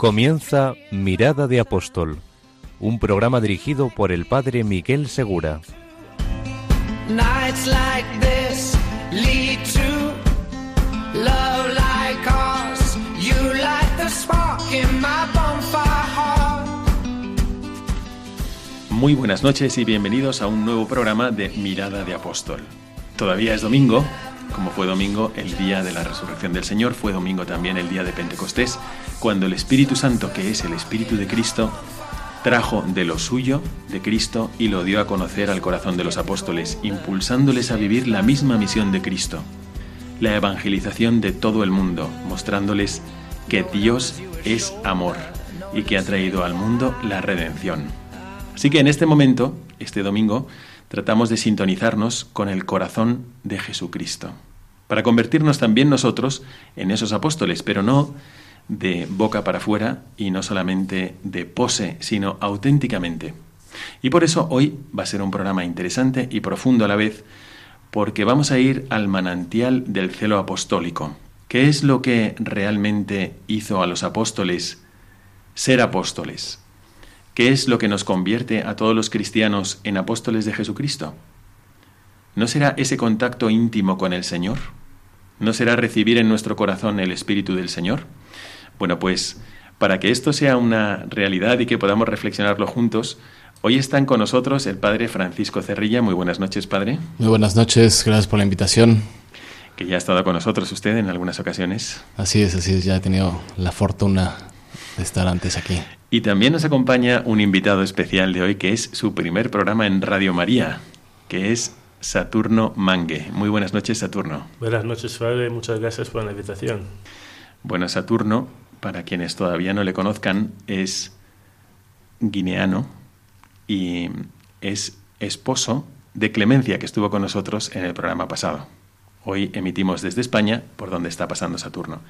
Comienza Mirada de Apóstol, un programa dirigido por el padre Miguel Segura. Muy buenas noches y bienvenidos a un nuevo programa de Mirada de Apóstol. Todavía es domingo, como fue domingo el día de la resurrección del Señor, fue domingo también el día de Pentecostés, cuando el Espíritu Santo, que es el Espíritu de Cristo, trajo de lo suyo, de Cristo, y lo dio a conocer al corazón de los apóstoles, impulsándoles a vivir la misma misión de Cristo, la evangelización de todo el mundo, mostrándoles que Dios es amor y que ha traído al mundo la redención. Así que en este momento, este domingo, tratamos de sintonizarnos con el corazón de Jesucristo, para convertirnos también nosotros en esos apóstoles, pero no de boca para afuera y no solamente de pose, sino auténticamente. Y por eso hoy va a ser un programa interesante y profundo a la vez, porque vamos a ir al manantial del celo apostólico. ¿Qué es lo que realmente hizo a los apóstoles ser apóstoles? ¿Qué es lo que nos convierte a todos los cristianos en apóstoles de Jesucristo? ¿No será ese contacto íntimo con el Señor? ¿No será recibir en nuestro corazón el Espíritu del Señor? Bueno, pues para que esto sea una realidad y que podamos reflexionarlo juntos, hoy están con nosotros el Padre Francisco Cerrilla. Muy buenas noches, Padre. Muy buenas noches, gracias por la invitación. Que ya ha estado con nosotros usted en algunas ocasiones. Así es, así es, ya he tenido la fortuna de estar antes aquí. Y también nos acompaña un invitado especial de hoy que es su primer programa en Radio María, que es Saturno Mangue. Muy buenas noches, Saturno. Buenas noches, padre. Muchas gracias por la invitación. Bueno, Saturno, para quienes todavía no le conozcan, es guineano y es esposo de Clemencia, que estuvo con nosotros en el programa pasado. Hoy emitimos desde España, por donde está pasando Saturno.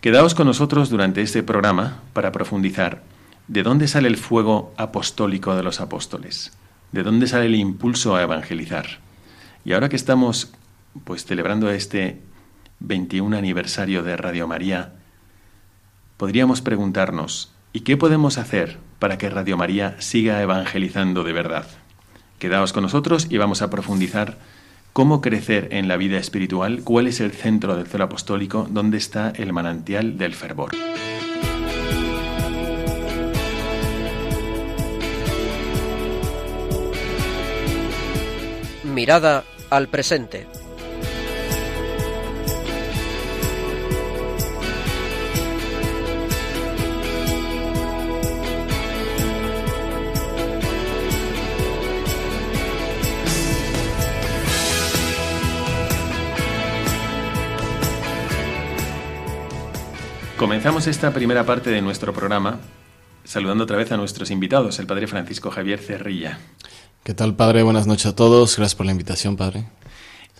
Quedaos con nosotros durante este programa para profundizar de dónde sale el fuego apostólico de los apóstoles, de dónde sale el impulso a evangelizar. Y ahora que estamos pues celebrando este 21 aniversario de Radio María, podríamos preguntarnos, ¿y qué podemos hacer para que Radio María siga evangelizando de verdad? Quedaos con nosotros y vamos a profundizar cómo crecer en la vida espiritual, cuál es el centro del celo apostólico, dónde está el manantial del fervor. Mirada al presente. Comenzamos esta primera parte de nuestro programa saludando otra vez a nuestros invitados, el Padre Francisco Javier Cerrilla. ¿Qué tal, padre? Buenas noches a todos. Gracias por la invitación, padre.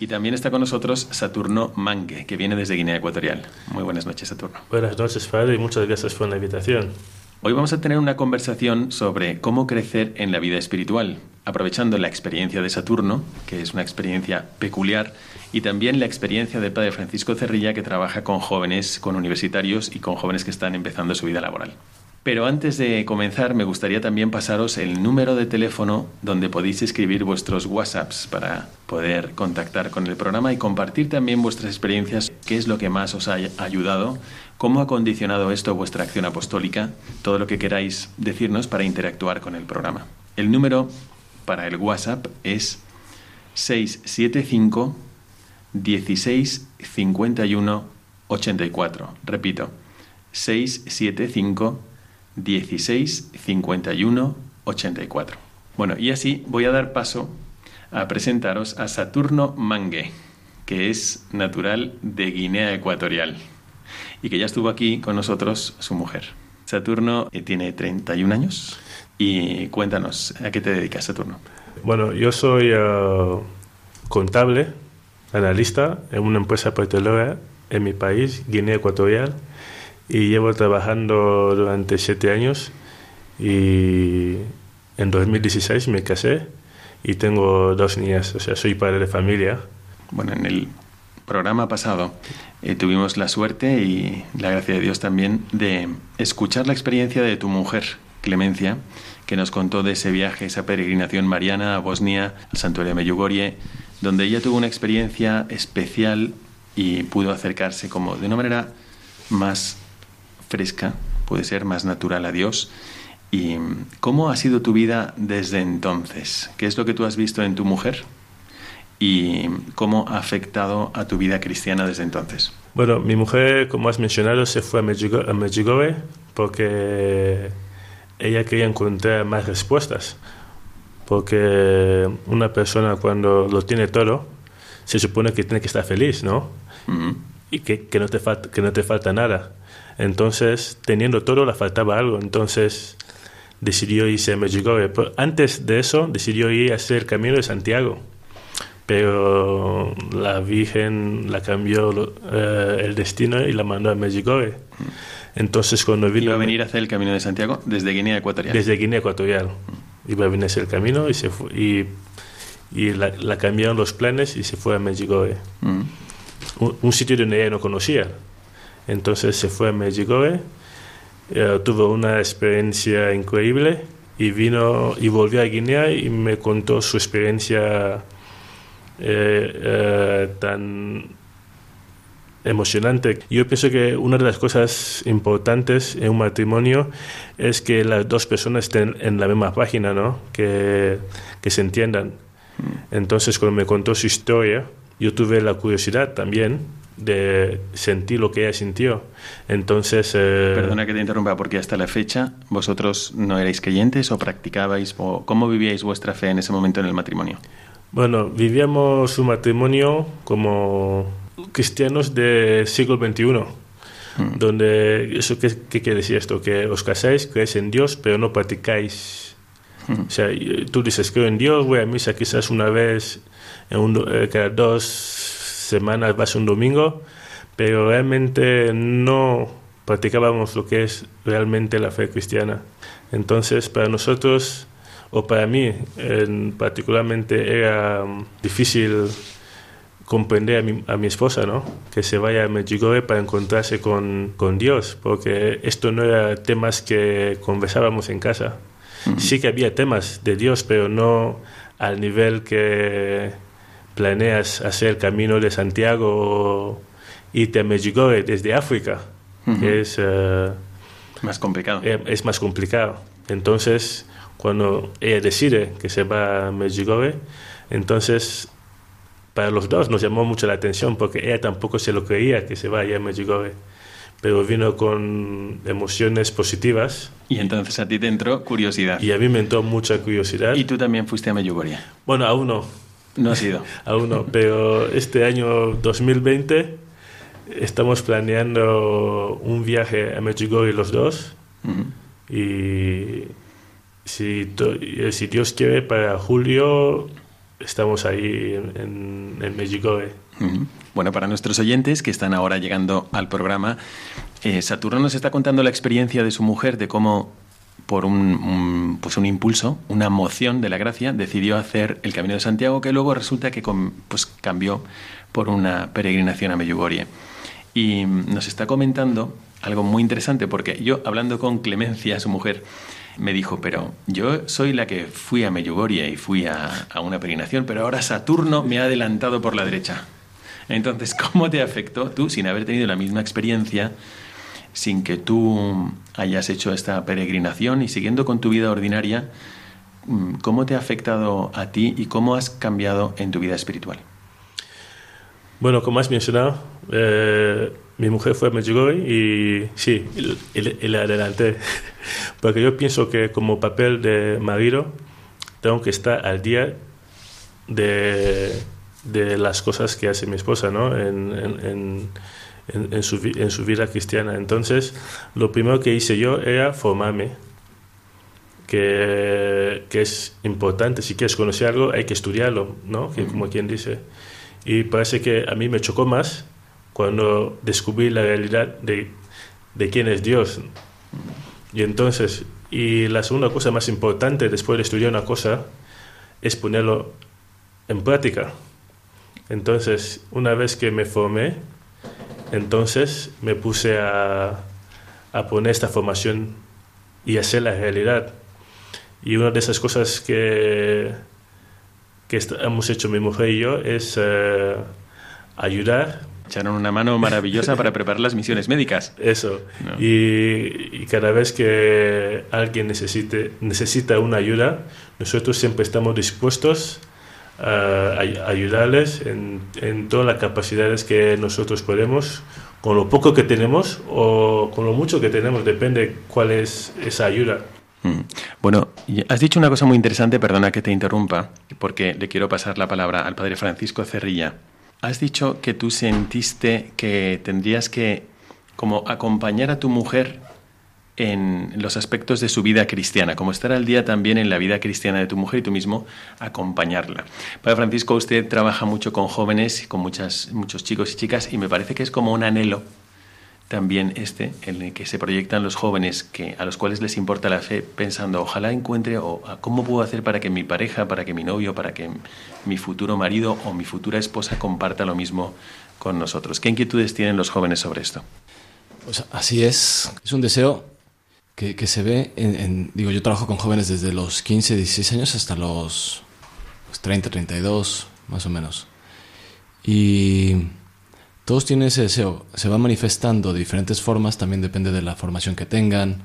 Y también está con nosotros Saturno Mangue, que viene desde Guinea Ecuatorial. Muy buenas noches, Saturno. Buenas noches, padre, y muchas gracias por la invitación. Hoy vamos a tener una conversación sobre cómo crecer en la vida espiritual, aprovechando la experiencia de Saturno, que es una experiencia peculiar, y también la experiencia del Padre Francisco Cerrilla, que trabaja con jóvenes, con universitarios y con jóvenes que están empezando su vida laboral. Pero antes de comenzar, me gustaría también pasaros el número de teléfono donde podéis escribir vuestros WhatsApps para poder contactar con el programa y compartir también vuestras experiencias, qué es lo que más os ha ayudado, cómo ha condicionado esto vuestra acción apostólica, todo lo que queráis decirnos para interactuar con el programa. El número para el WhatsApp es 675 16 51 84. Repito, 675 16 51 84. Bueno, y así voy a dar paso a presentaros a Saturno Mangue, que es natural de Guinea Ecuatorial y que ya estuvo aquí con nosotros su mujer. Saturno eh, tiene 31 años y cuéntanos, ¿a qué te dedicas, Saturno? Bueno, yo soy uh, contable, analista en una empresa petrolera en mi país, Guinea Ecuatorial, y llevo trabajando durante siete años y en 2016 me casé y tengo dos niñas, o sea, soy padre de familia. Bueno, en el programa pasado eh, tuvimos la suerte y la gracia de Dios también de escuchar la experiencia de tu mujer, Clemencia, que nos contó de ese viaje, esa peregrinación mariana a Bosnia, al santuario de Medjugorje, donde ella tuvo una experiencia especial y pudo acercarse como de una manera más fresca, puede ser más natural a Dios. ¿Y cómo ha sido tu vida desde entonces? ¿Qué es lo que tú has visto en tu mujer? ¿Y cómo ha afectado a tu vida cristiana desde entonces? Bueno, mi mujer, como has mencionado, se fue a Medjugorje porque ella quería encontrar más respuestas. Porque una persona cuando lo tiene todo, se supone que tiene que estar feliz, ¿no? Y que, que, no te falta, que no te falta nada. Entonces, teniendo todo, le faltaba algo. Entonces, decidió irse a Medjugorje. Pero antes de eso, decidió ir a hacer el camino de Santiago. Pero la Virgen la cambió eh, el destino y la mandó a Medjugorje. Entonces, cuando vino. ¿Iba a venir a hacer el camino de Santiago desde Guinea Ecuatorial? Desde Guinea Ecuatorial. Iba a venir a hacer el camino y se fue, y, y la, la, cambiaron los planes y se fue a Medjugorje. Mm. Un, un, sitio donde ella no conocía. Entonces se fue a Medjugorje, eh, tuvo una experiencia increíble y vino y volvió a Guinea y me contó su experiencia eh, eh, tan emocionante. Yo pienso que una de las cosas importantes en un matrimonio es que las dos personas estén en la misma página, ¿no? Que, que se entiendan. Entonces, cuando me contó su historia, yo tuve la curiosidad también de sentir lo que ella sintió. Entonces... Eh, Perdona que te interrumpa, porque hasta la fecha vosotros no erais creyentes o practicabais o cómo vivíais vuestra fe en ese momento en el matrimonio. Bueno, vivíamos un matrimonio como cristianos del siglo XXI, mm. donde, ¿eso qué, qué, quiere decir esto? Que os casáis, creéis en Dios, pero no practicáis. Mm. O sea, tú dices, creo en Dios, voy a misa quizás una vez, en un, eh, cada dos semanas vas un domingo, pero realmente no practicábamos lo que es realmente la fe cristiana. Entonces, para nosotros, o para mí en, particularmente, era um, difícil comprender a mi, a mi, esposa, ¿no? Que se vaya a Medjugorje para encontrarse con, con, Dios, porque esto no era temas que conversábamos en casa. Sí que había temas de Dios, pero no al nivel que planeas hacer el camino de Santiago o irte a Medjugorje desde África, que es... Uh, más complicado. Es, es más complicado. Entonces, cuando ella decide que se va a Medjugorje, entonces para los dos nos llamó mucho la atención porque ella tampoco se lo creía que se vaya a Medjugorje, pero vino con emociones positivas. Y entonces a ti te entró curiosidad. Y a mí me entró mucha curiosidad. ¿Y tú también fuiste a Medjugorje? Bueno, aún no. No ha sido. aún no, pero este año 2020 estamos planeando un viaje a Medjugorje los dos. Uh -huh. Y si, si Dios quiere, para julio estamos ahí en, en Medjugorje. Bueno, para nuestros oyentes que están ahora llegando al programa, eh, Saturno nos está contando la experiencia de su mujer, de cómo por un, pues un impulso, una moción de la gracia, decidió hacer el Camino de Santiago, que luego resulta que con, pues, cambió por una peregrinación a Medjugorje. Y nos está comentando algo muy interesante, porque yo, hablando con Clemencia, su mujer, me dijo, pero yo soy la que fui a Medjugorje y fui a, a, una peregrinación, pero ahora Saturno me ha adelantado por la derecha. Entonces, ¿cómo te afectó tú, sin haber tenido la misma experiencia, sin que tú hayas hecho esta peregrinación y siguiendo con tu vida ordinaria, cómo te ha afectado a ti y cómo has cambiado en tu vida espiritual? Bueno, como has mencionado, mi mujer fue a Medjugorje y sí, y, le adelanté. Porque yo pienso que como papel de marido tengo que estar al día de, de las cosas que hace mi esposa, ¿no? En, en, en, en, su, en su vida cristiana. Entonces, lo primero que hice yo era formarme, que, que es importante. Si quieres conocer algo, hay que estudiarlo, ¿no? Que, como quien dice. Y parece que a mí me chocó más cuando descubrí la realidad de, de quién es Dios. Y entonces, y la segunda cosa más importante después de estudiar una cosa es ponerlo en práctica. Entonces, una vez que me formé, entonces me puse a, a poner esta formación y hacer la realidad. Y una de esas cosas que, que hemos hecho mi mujer y yo es eh, ayudar. Echaron una mano maravillosa para preparar las misiones médicas. Eso. No. Y, y, cada vez que alguien necesite, necesita una ayuda, nosotros siempre estamos dispuestos a, a ayudarles en, en todas las capacidades que nosotros podemos, con lo poco que tenemos o con lo mucho que tenemos, depende cuál es esa ayuda. Mm. Bueno, has dicho una cosa muy interesante, perdona que te interrumpa, porque le quiero pasar la palabra al padre Francisco Cerrilla. Has dicho que tú sentiste que tendrías que como acompañar a tu mujer en los aspectos de su vida cristiana, como estar al día también en la vida cristiana de tu mujer y tú mismo acompañarla. Padre Francisco, usted trabaja mucho con jóvenes, con muchas, muchos chicos y chicas, y me parece que es como un anhelo también este, en el que se proyectan los jóvenes que, a los cuales les importa la fe, pensando, ojalá encuentre, o cómo puedo hacer para que mi pareja, para que mi novio, para que mi futuro marido o mi futura esposa comparta lo mismo con nosotros. ¿Qué inquietudes tienen los jóvenes sobre esto? Pues así es, es un deseo que, que se ve, en, en, digo, yo trabajo con jóvenes desde los 15, 16 años hasta los, los 30, 32, más o menos. Y todos tienen ese deseo, se va manifestando de diferentes formas, también depende de la formación que tengan,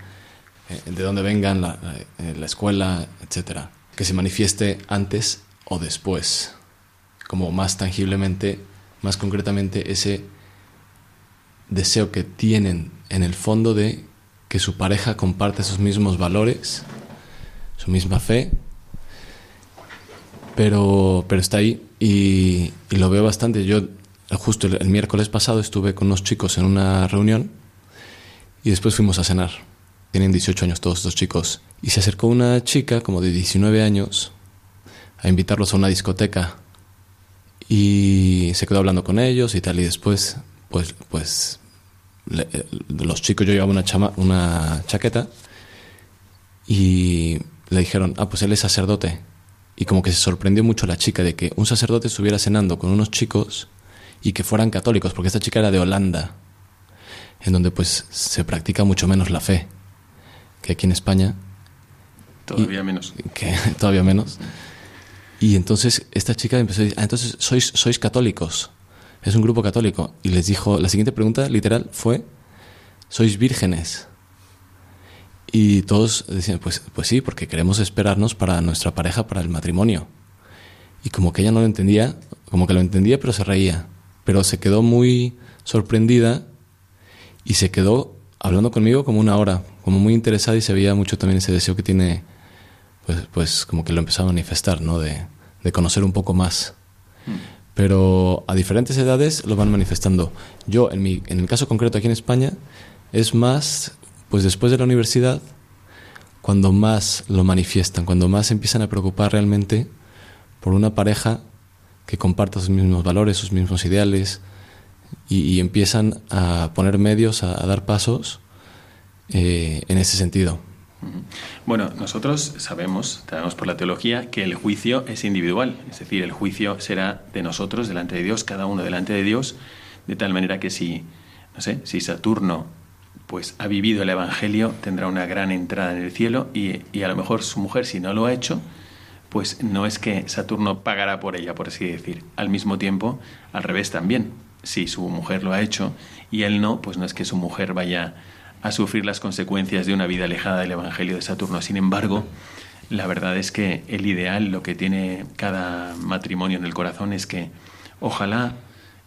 eh, de dónde vengan, la, la escuela, etcétera. Que se manifieste antes o después, como más tangiblemente, más concretamente, ese deseo que tienen en el fondo de que su pareja comparte esos mismos valores, su misma fe, pero, pero está ahí y, y lo veo bastante. Yo justo el, miércoles pasado estuve con unos chicos en una reunión y después fuimos a cenar. Tienen 18 años todos estos chicos. Y se acercó una chica como de 19 años a invitarlos a una discoteca. Y se quedó hablando con ellos y tal. Y después, pues, pues le, los chicos, yo llevaba una, chama, una chaqueta y le dijeron, ah, pues él es sacerdote. Y como que se sorprendió mucho la chica de que un sacerdote estuviera cenando con unos chicos y que fueran católicos, porque esta chica era de Holanda, en donde pues se practica mucho menos la fe que aquí en España. Todavía y, menos. Que, todavía menos. Y entonces esta chica empezó a decir, ah, entonces sois, sois católicos, es un grupo católico. Y les dijo, la siguiente pregunta literal fue, ¿sois vírgenes? Y todos decían, pues, pues sí, porque queremos esperarnos para nuestra pareja, para el matrimonio. Y como que ella no lo entendía, como que lo entendía, pero se reía pero se quedó muy sorprendida y se quedó hablando conmigo como una hora, como muy interesada y se veía mucho también ese deseo que tiene, pues, pues como que lo empezó a manifestar, ¿no? De, de conocer un poco más. Pero a diferentes edades lo van manifestando. Yo, en, mi, en el caso concreto aquí en España, es más, pues después de la universidad, cuando más lo manifiestan, cuando más empiezan a preocupar realmente por una pareja que comparta sus mismos valores, sus mismos ideales, y, empiezan a poner medios, a, dar pasos eh, en ese sentido. Bueno, nosotros sabemos, sabemos por la teología, que el juicio es individual, es decir, el juicio será de nosotros delante de Dios, cada uno delante de Dios, de tal manera que si, no sé, si Saturno pues ha vivido el Evangelio, tendrá una gran entrada en el cielo y a lo mejor su mujer, si no lo ha hecho, pues no es que Saturno pagará por ella, por así decir. Al mismo tiempo, al revés también. Si su mujer lo ha hecho y él no, pues no es que su mujer vaya a sufrir las consecuencias de una vida alejada del Evangelio de Saturno. Sin embargo, la verdad es que el ideal, lo que tiene cada matrimonio en el corazón es que ojalá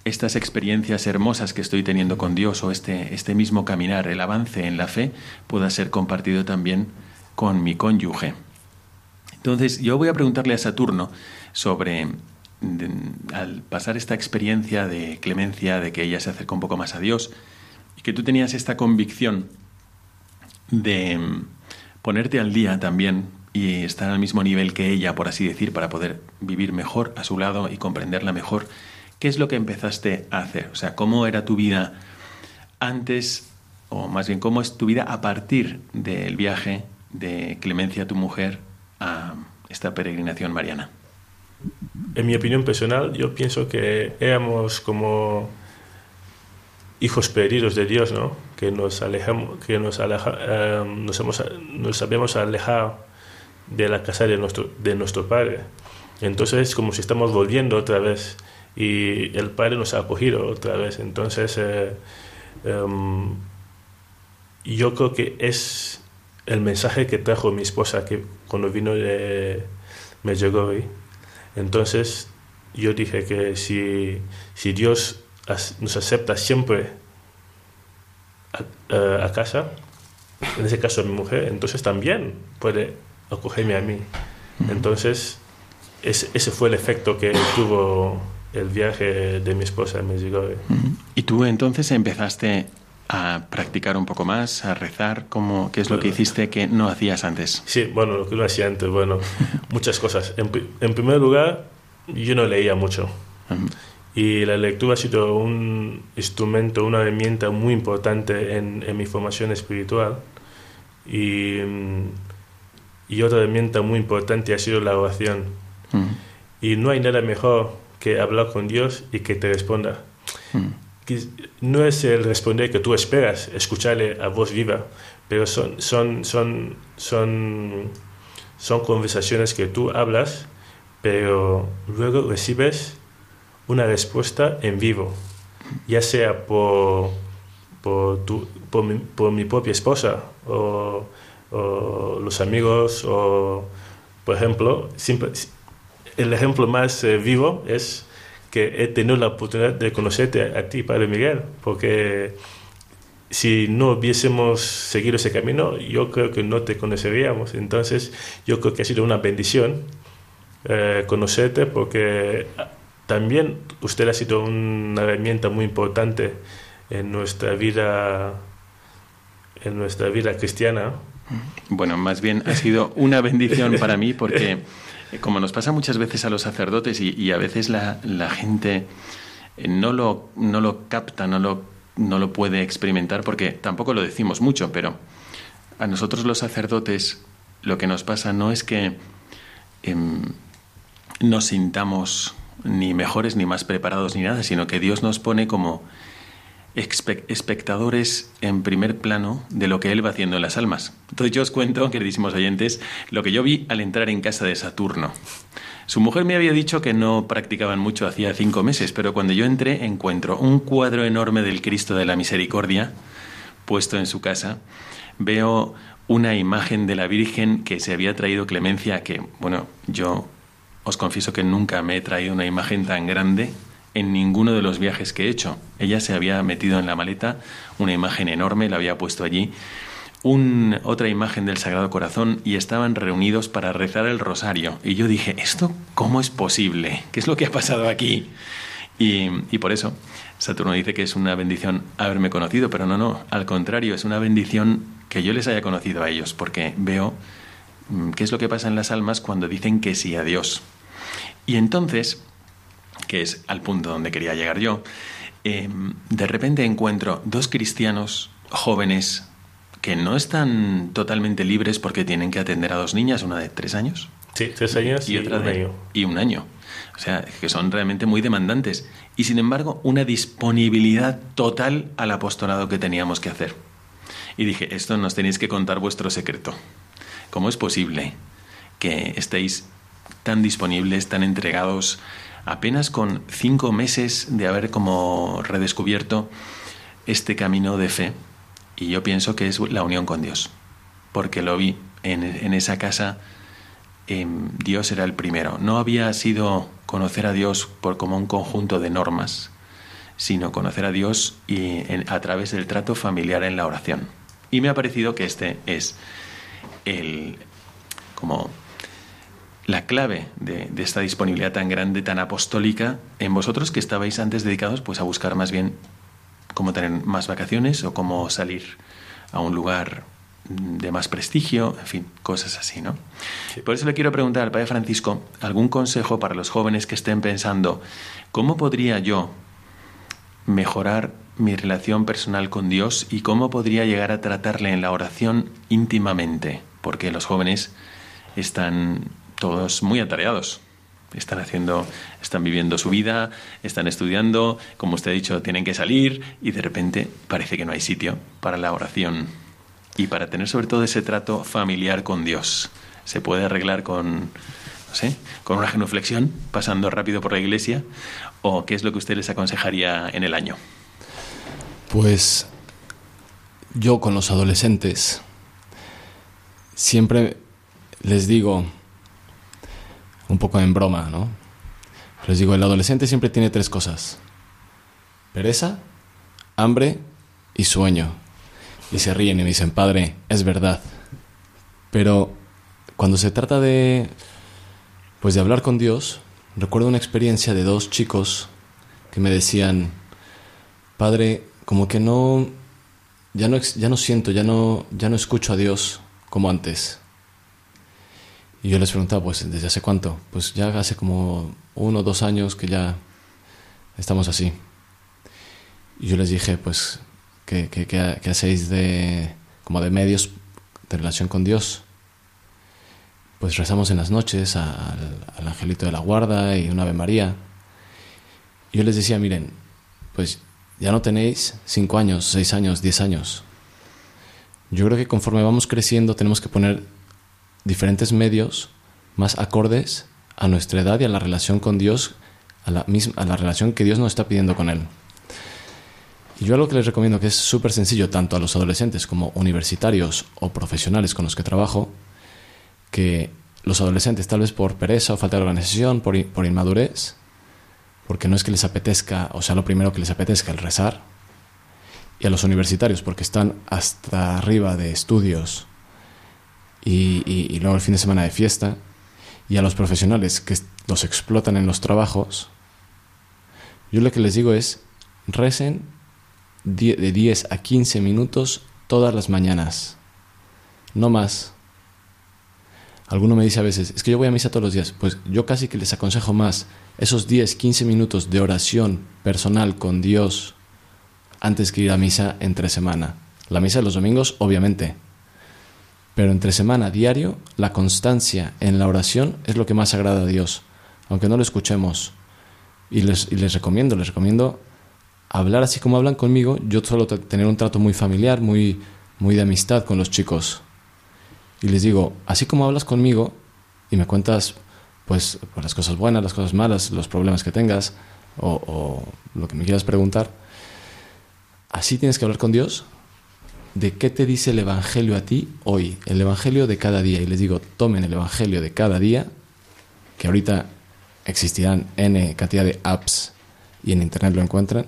estas experiencias hermosas que estoy teniendo con Dios o este, este mismo caminar, el avance en la fe, pueda ser compartido también con mi cónyuge. Entonces, yo voy a preguntarle a Saturno sobre al pasar esta experiencia de clemencia, de que ella se acercó un poco más a Dios, y que tú tenías esta convicción de mm, ponerte al día también y estar al mismo nivel que ella, por así decir, para poder vivir mejor a su lado y comprenderla mejor, ¿qué es lo que empezaste a hacer? O sea, ¿cómo era tu vida antes, o más bien, cómo es tu vida a partir del viaje de Clemencia, tu mujer, a esta peregrinación mariana? En mi opinión personal, yo pienso que éramos como hijos perdidos de Dios, ¿no? Que nos alejamos, que nos, aleja, eh, nos, hemos, nos habíamos alejado de la casa de nuestro, de nuestro Padre. Entonces es como si estamos volviendo otra vez y el Padre nos ha acogido otra vez. Entonces eh, em, yo creo que es el mensaje que trajo mi esposa que cuando vino de, me llegó hoy. Entonces yo dije que si, si Dios nos acepta siempre a, a, casa, en ese caso a mi mujer, entonces también puede acogerme a mí. Entonces ese, ese fue el efecto que tuvo el viaje de mi esposa en México. ¿Y tú entonces empezaste a practicar un poco más, a rezar? ¿Cómo, ¿Qué es lo que hiciste que no hacías antes? Sí, bueno, lo que no hacía antes, bueno, muchas cosas. En, en, primer lugar, yo no leía mucho. Y la lectura ha sido un instrumento, una herramienta muy importante en, en mi formación espiritual. Y, y, otra herramienta muy importante ha sido la oración. Y no hay nada mejor que hablar con Dios y que te responda no es el responder que tú esperas, escucharle a voz viva, pero son, son, son, son, son conversaciones que tú hablas, pero luego recibes una respuesta en vivo, ya sea por, por, tu, por, mi, por mi, propia esposa o, los amigos o, por ejemplo, el ejemplo más eh, vivo es que he tenido la oportunidad de conocerte a, ti, Padre Miguel, porque si no hubiésemos seguido ese camino, yo creo que no te conoceríamos. Entonces, yo creo que ha sido una bendición eh, conocerte porque también usted ha sido una herramienta muy importante en nuestra vida en nuestra vida cristiana. Bueno, más bien ha sido una bendición para mí porque como nos pasa muchas veces a los sacerdotes y, a veces la, gente eh, no lo, no lo capta, no lo, no lo puede experimentar porque tampoco lo decimos mucho, pero a nosotros los sacerdotes lo que nos pasa no es que em, nos sintamos ni mejores ni más preparados ni nada, sino que Dios nos pone como espectadores en primer plano de lo que él va haciendo en las almas. Entonces yo os cuento, queridísimos oyentes, lo que yo vi al entrar en casa de Saturno. Su mujer me había dicho que no practicaban mucho hacía cinco meses, pero cuando yo entré encuentro un cuadro enorme del Cristo de la Misericordia puesto en su casa. Veo una imagen de la Virgen que se había traído Clemencia, que, bueno, yo os confieso que nunca me he traído una imagen tan grande en ninguno de los viajes que he hecho. Ella se había metido en la maleta una imagen enorme, la había puesto allí, un, otra imagen del Sagrado Corazón y estaban reunidos para rezar el rosario. Y yo dije, ¿esto cómo es posible? ¿Qué es lo que ha pasado aquí? Y, y por eso Saturno dice que es una bendición haberme conocido, pero no, no, al contrario, es una bendición que yo les haya conocido a ellos, porque veo mm, qué es lo que pasa en las almas cuando dicen que sí a Dios. Y entonces que es al punto donde quería llegar yo, eh, de repente encuentro dos cristianos jóvenes que no están totalmente libres porque tienen que atender a dos niñas, una de tres años. Sí, tres años y, otra un de, año. Y un año. O sea, que son realmente muy demandantes. Y sin embargo, una disponibilidad total al apostolado que teníamos que hacer. Y dije, esto nos tenéis que contar vuestro secreto. ¿Cómo es posible que estéis tan disponibles, tan entregados apenas con cinco meses de haber como redescubierto este camino de fe. Y yo pienso que es la unión con Dios, porque lo vi en, esa casa, em, Dios era el primero. No había sido conocer a Dios por como un conjunto de normas, sino conocer a Dios y a través del trato familiar en la oración. Y me ha parecido que este es el como la clave de, de, esta disponibilidad tan grande, tan apostólica, en vosotros que estabais antes dedicados pues, a buscar más bien cómo tener más vacaciones o cómo salir a un lugar de más prestigio, en fin, cosas así, ¿no? Por eso le quiero preguntar al Padre Francisco algún consejo para los jóvenes que estén pensando, ¿cómo podría yo mejorar mi relación personal con Dios y cómo podría llegar a tratarle en la oración íntimamente? Porque los jóvenes están todos muy atareados. Están haciendo, están viviendo su vida, están estudiando, como usted ha dicho, tienen que salir y de repente parece que no hay sitio para la oración y para tener sobre todo ese trato familiar con Dios. Se puede arreglar con, no sé, con una genuflexión, pasando rápido por la iglesia, o qué es lo que usted les aconsejaría en el año. Pues yo con los adolescentes siempre les digo, un poco en broma, ¿no? Les digo, el adolescente siempre tiene tres cosas. Pereza, hambre y sueño. Y se ríen y dicen, padre, es verdad. Pero cuando se trata de, pues de hablar con Dios, recuerdo una experiencia de dos chicos que me decían, padre, como que no, ya no, ya no siento, ya no, ya no escucho a Dios como antes. Y yo les preguntaba, pues, ¿desde hace cuánto? Pues ya hace como uno o dos años que ya estamos así. Y yo les dije, pues, ¿qué, qué, qué, hacéis de, como de medios de relación con Dios? Pues rezamos en las noches al, al Angelito de la Guarda y una Ave María. Y yo les decía, miren, pues ya no tenéis cinco años, seis años, diez años. Yo creo que conforme vamos creciendo tenemos que poner diferentes medios más acordes a nuestra edad y a la relación con Dios, a la, misma, a la relación que Dios nos está pidiendo con Él. Y yo algo que les recomiendo que es súper sencillo, tanto a los adolescentes como universitarios o profesionales con los que trabajo, que los adolescentes tal vez por pereza o falta de organización, por, por inmadurez, porque no es que les apetezca, o sea, lo primero que les apetezca el rezar, y a los universitarios porque están hasta arriba de estudios y, luego el fin de semana de fiesta, y a los profesionales que los explotan en los trabajos, yo lo que les digo es, recen de 10 a 15 minutos todas las mañanas, no más. Alguno me dice a veces, es que yo voy a misa todos los días. Pues yo casi que les aconsejo más esos 10, 15 minutos de oración personal con Dios antes que ir a misa entre semana. La misa de los domingos, obviamente, pero entre semana, diario, la constancia en la oración es lo que más agrada a Dios, aunque no lo escuchemos. Y les, les recomiendo, les recomiendo hablar así como hablan conmigo. Yo suelo tener un trato muy familiar, muy, muy de amistad con los chicos. Y les digo, así como hablas conmigo y me cuentas pues, pues las cosas buenas, las cosas malas, los problemas que tengas o lo que me quieras preguntar, así tienes que hablar con Dios de qué te dice el Evangelio a ti hoy, el Evangelio de cada día. Y les digo, tomen el Evangelio de cada día, que ahorita existirán N cantidad de apps y en Internet lo encuentran.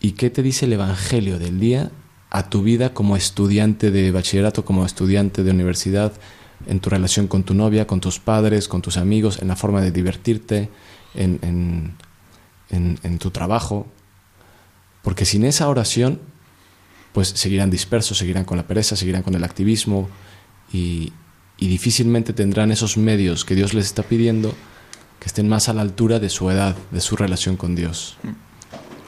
¿Y qué te dice el Evangelio del día a tu vida como estudiante de bachillerato, como estudiante de universidad, en tu relación con tu novia, con tus padres, con tus amigos, en la forma de divertirte, en, en, en tu trabajo? Porque sin esa oración pues seguirán dispersos, seguirán con la pereza, seguirán con el activismo y, difícilmente tendrán esos medios que Dios les está pidiendo que estén más a la altura de su edad, de su relación con Dios.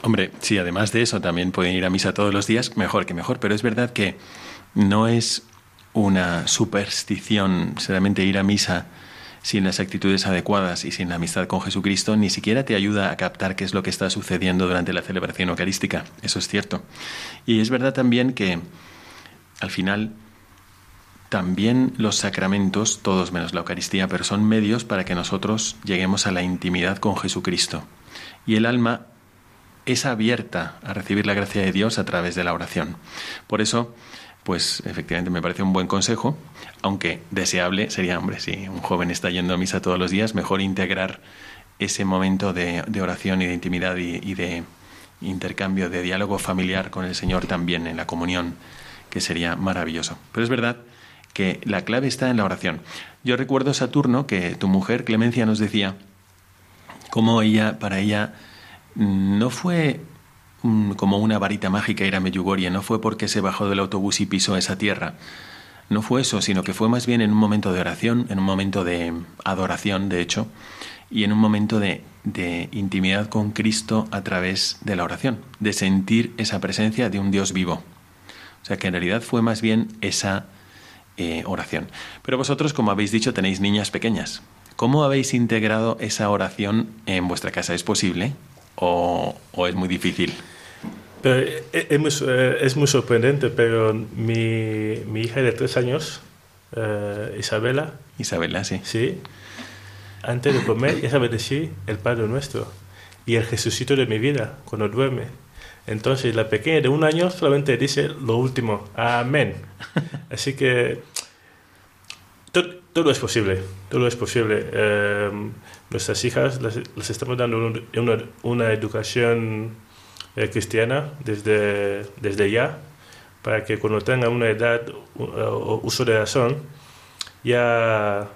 Hombre, sí, además de eso también pueden ir a misa todos los días, mejor que mejor, pero es verdad que no es una superstición solamente ir a misa sin las actitudes adecuadas y sin la amistad con Jesucristo, ni siquiera te ayuda a captar qué es lo que está sucediendo durante la celebración eucarística. Eso es cierto. Y es verdad también que al final también los sacramentos, todos menos la Eucaristía, pero son medios para que nosotros lleguemos a la intimidad con Jesucristo. Y el alma es abierta a recibir la gracia de Dios a través de la oración. Por eso, pues efectivamente me parece un buen consejo, aunque deseable sería, hombre, si un joven está yendo a misa todos los días, mejor integrar ese momento de, oración y de intimidad y, de intercambio, de diálogo familiar con el Señor también en la comunión, que sería maravilloso. Pero es verdad que la clave está en la oración. Yo recuerdo, Saturno, que tu mujer, Clemencia, nos decía cómo ella, para ella, no fue mm, como una varita mágica ir a Medjugorje, no fue porque se bajó del autobús y pisó esa tierra. No fue eso, sino que fue más bien en un momento de oración, en un momento de adoración, de hecho, y en un momento de, de intimidad con Cristo a través de la oración, de sentir esa presencia de un Dios vivo. O sea que en realidad fue más bien esa eh, oración. Pero vosotros, como habéis dicho, tenéis niñas pequeñas. ¿Cómo habéis integrado esa oración en vuestra casa? ¿Es posible o, es muy difícil? Eh, eh, es, muy, sorprendente, pero mi, mi, hija de tres años, Isabela. Isabela, sí. Sí. Antes de comer, ya sabe decir el Padre Nuestro y el Jesucito de mi vida cuando duerme. Entonces la pequeña de un año solamente dice lo último, amén. Así que todo, es posible, todo es posible. Eh, nuestras hijas les, estamos dando una, educación eh, cristiana desde, desde ya, para que cuando tengan una edad o uso de razón, ya,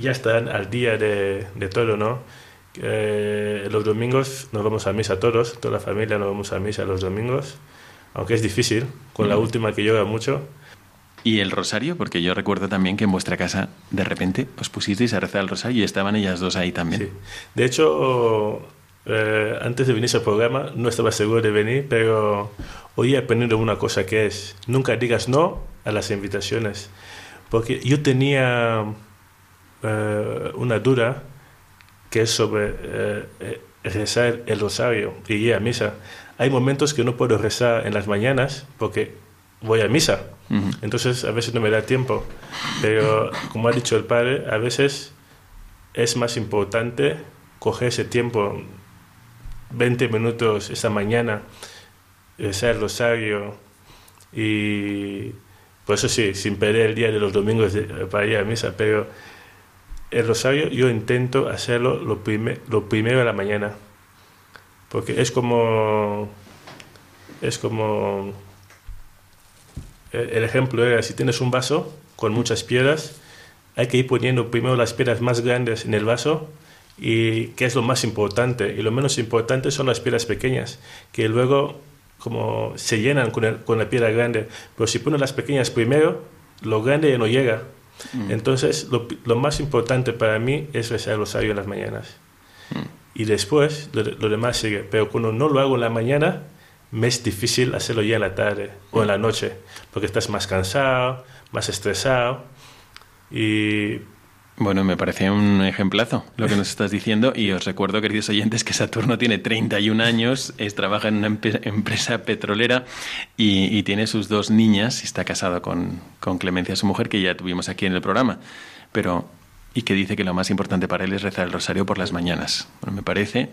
ya están al día de, de todo, ¿no? Eh, los domingos nos vamos a misa todos, toda la familia nos vamos a misa los domingos, aunque es difícil, con la última que llora mucho. ¿Y el rosario? Porque yo recuerdo también que en vuestra casa de repente os pusisteis a rezar el rosario y estaban ellas dos ahí también. De hecho, eh, antes de venir al programa no estaba seguro de venir, pero hoy he aprendido una cosa que es, nunca digas no a las invitaciones. Porque yo tenía eh, una duda que es sobre eh, rezar el rosario y ir a misa. Hay momentos que no puedo rezar en las mañanas porque voy a misa. Entonces a veces no me da tiempo. Pero como ha dicho el padre, a veces es más importante coger ese tiempo, 20 minutos esa mañana, rezar el rosario y por eso sí, sin perder el día de los domingos para ir a misa, pero el rosario yo intento hacerlo lo, lo primero de la mañana. Porque es como. Es como. El ejemplo era: si tienes un vaso con muchas piedras, hay que ir poniendo primero las piedras más grandes en el vaso y qué es lo más importante. Y lo menos importante son las piedras pequeñas, que luego como se llenan con, con la piedra grande. Pero si pones las pequeñas primero, lo grande ya no llega. Mm. Entonces, lo, más importante para mí es rezar el rosario en las mañanas. Mm. Y después, lo, demás sigue. Pero cuando no lo hago en la mañana, me es difícil hacerlo ya en la tarde o en la noche, porque estás más cansado, más estresado. Y bueno, me parece un ejemplazo lo que nos estás diciendo y os recuerdo, queridos oyentes, que Saturno tiene 31 años, es, trabaja en una empresa petrolera y, tiene sus dos niñas y está casado con, con Clemencia, su mujer, que ya tuvimos aquí en el programa. Pero, y que dice que lo más importante para él es rezar el rosario por las mañanas. Bueno, me parece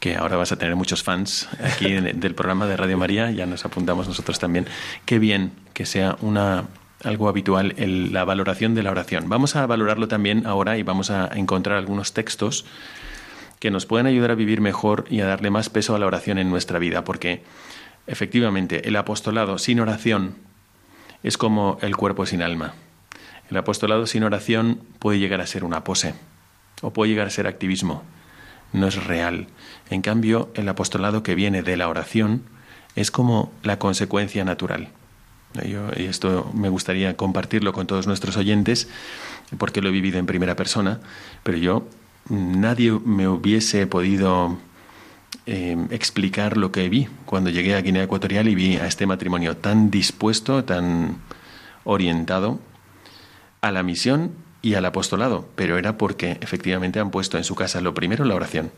que ahora vas a tener muchos fans aquí del programa de Radio María, ya nos apuntamos nosotros también. Qué bien que sea una algo habitual la valoración de la oración. Vamos a valorarlo también ahora y vamos a encontrar algunos textos que nos pueden ayudar a vivir mejor y a darle más peso a la oración en nuestra vida, porque efectivamente el apostolado sin oración es como el cuerpo sin alma. El apostolado sin oración puede llegar a ser una pose o puede llegar a ser activismo. No es real. En cambio, el apostolado que viene de la oración es como la consecuencia natural y esto me gustaría compartirlo con todos nuestros oyentes, porque lo he vivido en primera persona, pero yo nadie me hubiese podido eh, explicar lo que vi cuando llegué a Guinea Ecuatorial y vi a este matrimonio tan dispuesto, tan orientado a la misión y al apostolado, pero era porque efectivamente han puesto en su casa lo primero la oración.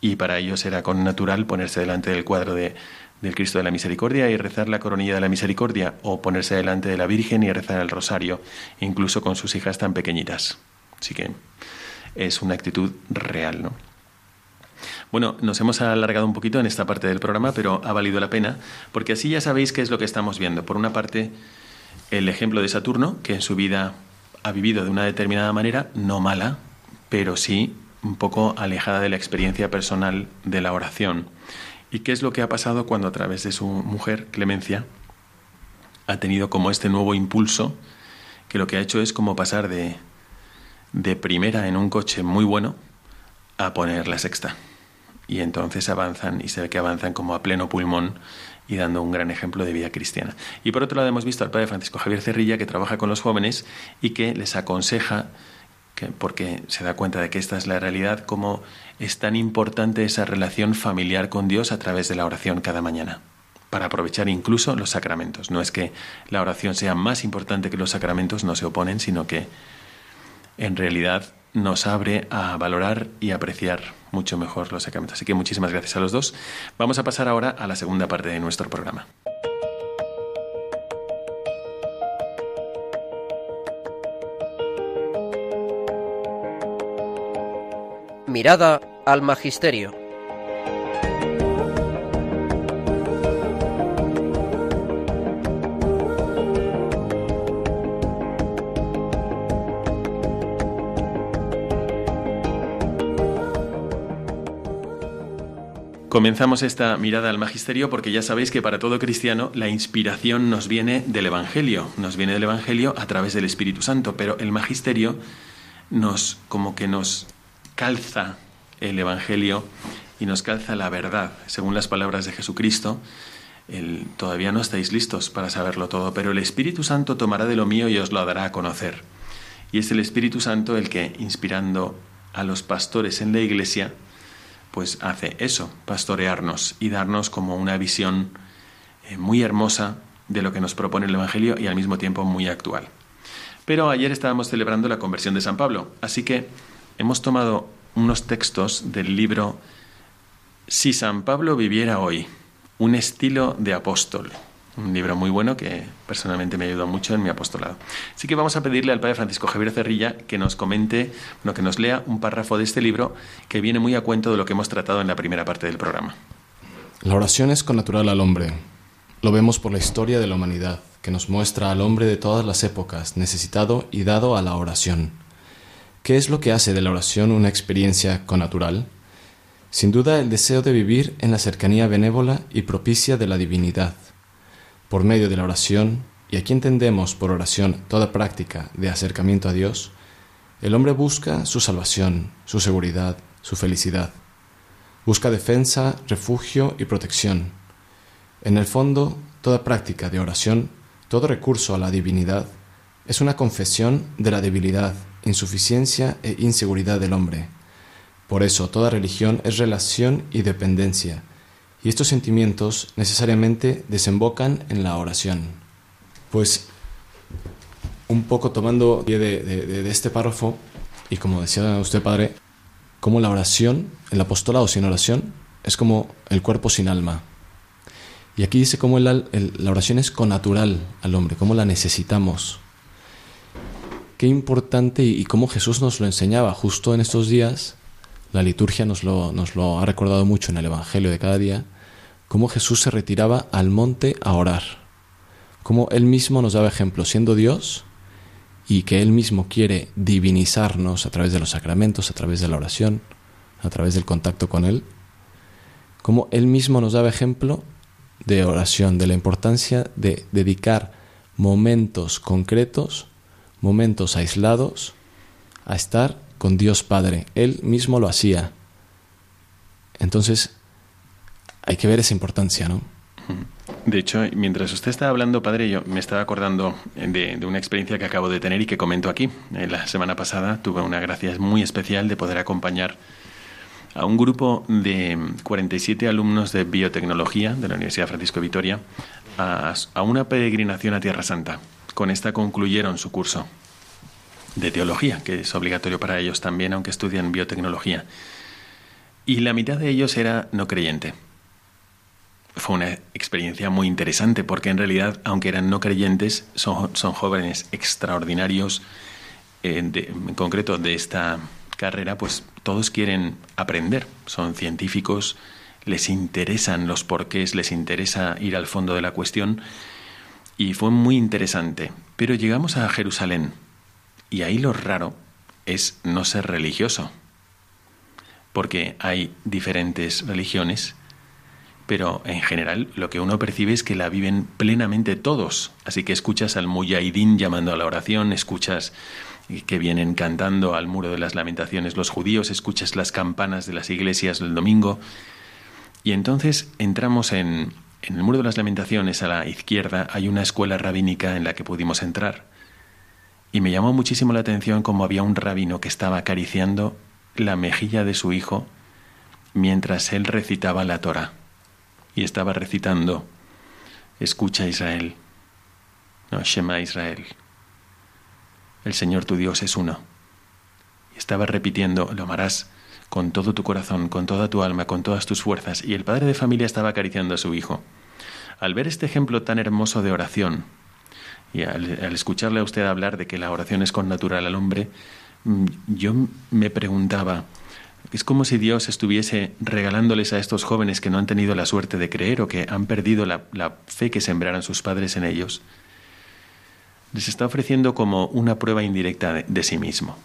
Y para ellos era con natural ponerse delante del cuadro de del Cristo de la Misericordia y rezar la coronilla de la Misericordia, o ponerse delante de la Virgen y rezar el rosario, incluso con sus hijas tan pequeñitas. Así que es una actitud real, ¿no? Bueno, nos hemos alargado un poquito en esta parte del programa, pero ha valido la pena, porque así ya sabéis qué es lo que estamos viendo. Por una parte, el ejemplo de Saturno, que en su vida ha vivido de una determinada manera, no mala, pero sí un poco alejada de la experiencia personal de la oración. ¿Y qué es lo que ha pasado cuando a través de su mujer, Clemencia, ha tenido como este nuevo impulso que lo que ha hecho es como pasar de, de primera en un coche muy bueno a poner la sexta. Y entonces avanzan y se ve que avanzan como a pleno pulmón y dando un gran ejemplo de vida cristiana. Y por otro lado hemos visto al padre Francisco Javier Cerrilla que trabaja con los jóvenes y que les aconseja, que, porque se da cuenta de que esta es la realidad, cómo es tan importante esa relación familiar con Dios a través de la oración cada mañana para aprovechar incluso los sacramentos. No es que la oración sea más importante que los sacramentos, no se oponen, sino que en realidad nos abre a valorar y apreciar mucho mejor los sacramentos. Así que muchísimas gracias a los dos. Vamos a pasar ahora a la segunda parte de nuestro programa. Mirada al Magisterio. Comenzamos esta mirada al magisterio porque ya sabéis que para todo cristiano la inspiración nos viene del Evangelio, nos viene del Evangelio a través del Espíritu Santo, pero el magisterio nos como que nos calza el Evangelio y nos calza la verdad, según las palabras de Jesucristo. Todavía no estáis listos para saberlo todo, pero el Espíritu Santo tomará de lo mío y os lo dará a conocer. Y es el Espíritu Santo el que, inspirando a los pastores en la iglesia, pues hace eso, pastorearnos y darnos como una visión eh, muy hermosa de lo que nos propone el Evangelio y al mismo tiempo muy actual. Pero ayer estábamos celebrando la conversión de San Pablo, así que hemos tomado unos textos del libro Si San Pablo viviera hoy, un estilo de apóstol, un libro muy bueno que personalmente me ayudó mucho en mi apostolado. Así que vamos a pedirle al Padre Francisco Javier Cerrilla que nos comente, bueno, que nos lea un párrafo de este libro que viene muy a cuento de lo que hemos tratado en la primera parte del programa. La oración es connatural al hombre. Lo vemos por la historia de la humanidad, que nos muestra al hombre de todas las épocas necesitado y dado a la oración. ¿Qué es lo que hace de la oración una experiencia connatural? Sin duda el deseo de vivir en la cercanía benévola y propicia de la divinidad por medio de la oración, y aquí entendemos por oración toda práctica de acercamiento a Dios, el hombre busca su salvación, su seguridad, su felicidad. Busca defensa, refugio y protección. En el fondo, toda práctica de oración, todo recurso a la divinidad, es una confesión de la debilidad, insuficiencia e inseguridad del hombre. Por eso toda religión es relación y dependencia, y estos sentimientos necesariamente desembocan en la oración. Pues un poco tomando pie de, este párrafo, y como decía usted, Padre, como la oración, el apostolado sin oración, es como el cuerpo sin alma. Y aquí dice cómo la oración es connatural al hombre, cómo la necesitamos. Qué importante y, cómo Jesús nos lo enseñaba justo en estos días. La liturgia nos lo ha recordado mucho en el Evangelio de cada día cómo Jesús se retiraba al monte a orar, cómo Él mismo nos daba ejemplo siendo Dios y que Él mismo quiere divinizarnos a través de los sacramentos, a través de la oración, a través del contacto con Él, cómo Él mismo nos daba ejemplo de oración, de la importancia de dedicar momentos concretos, momentos aislados, a estar con Dios Padre. Él mismo lo hacía. Entonces, hay que ver esa importancia, ¿no? De hecho, mientras usted estaba hablando, padre, yo me estaba acordando de, una experiencia que acabo de tener y que comento aquí. Eh, la semana pasada tuve una gracia muy especial de poder acompañar a un grupo de 47 alumnos de biotecnología de la Universidad Francisco de Vitoria a, a una peregrinación a Tierra Santa. Con esta concluyeron su curso de teología, que es obligatorio para ellos también, aunque estudian biotecnología. Y la mitad de ellos era no creyente fue una experiencia muy interesante porque en realidad, aunque eran no creyentes, son, son jóvenes extraordinarios, eh, en concreto de esta carrera, pues todos quieren aprender, son científicos, les interesan los porqués, les interesa ir al fondo de la cuestión y fue muy interesante. Pero llegamos a Jerusalén y ahí lo raro es no ser religioso, porque hay diferentes religiones pero en general lo que uno percibe es que la viven plenamente todos. Así que escuchas al Mujahidín llamando a la oración, escuchas que vienen cantando al muro de las lamentaciones los judíos, escuchas las campanas de las iglesias del domingo. Y entonces entramos en, en el muro de las lamentaciones a la izquierda, hay una escuela rabínica en la que pudimos entrar. Y me llamó muchísimo la atención cómo había un rabino que estaba acariciando la mejilla de su hijo mientras él recitaba la Torah. Y estaba recitando, escucha Israel, no, Shema Israel, el Señor tu Dios es uno. Y estaba repitiendo, lo amarás con todo tu corazón, con toda tu alma, con todas tus fuerzas. Y el padre de familia estaba acariciando a su hijo. Al ver este ejemplo tan hermoso de oración, y al, escucharle a usted hablar de que la oración es con natural al hombre, mm, yo me preguntaba, es como si Dios estuviese regalándoles a estos jóvenes que no han tenido la suerte de creer o que han perdido la, fe que sembraran sus padres en ellos, les está ofreciendo como una prueba indirecta de, sí mismo.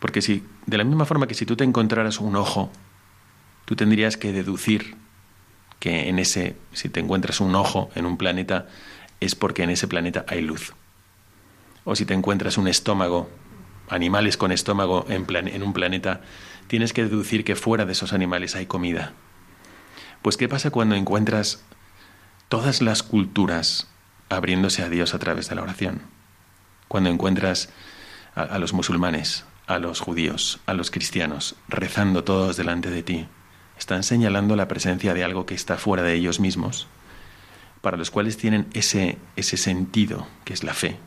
Porque si, de la misma forma que si tú te encontraras un ojo, tú tendrías que deducir que en ese, si te encuentras un ojo en un planeta, es porque en ese planeta hay luz. O si te encuentras un estómago, animales con estómago en, en un planeta, tienes que deducir que fuera de esos animales hay comida. Pues ¿qué pasa cuando encuentras todas las culturas abriéndose a Dios a través de la oración. Cuando encuentras a, los musulmanes, a los judíos, a los cristianos, rezando todos delante de ti, están señalando la presencia de algo que está fuera de ellos mismos, para los cuales tienen ese, ese sentido que es la fe.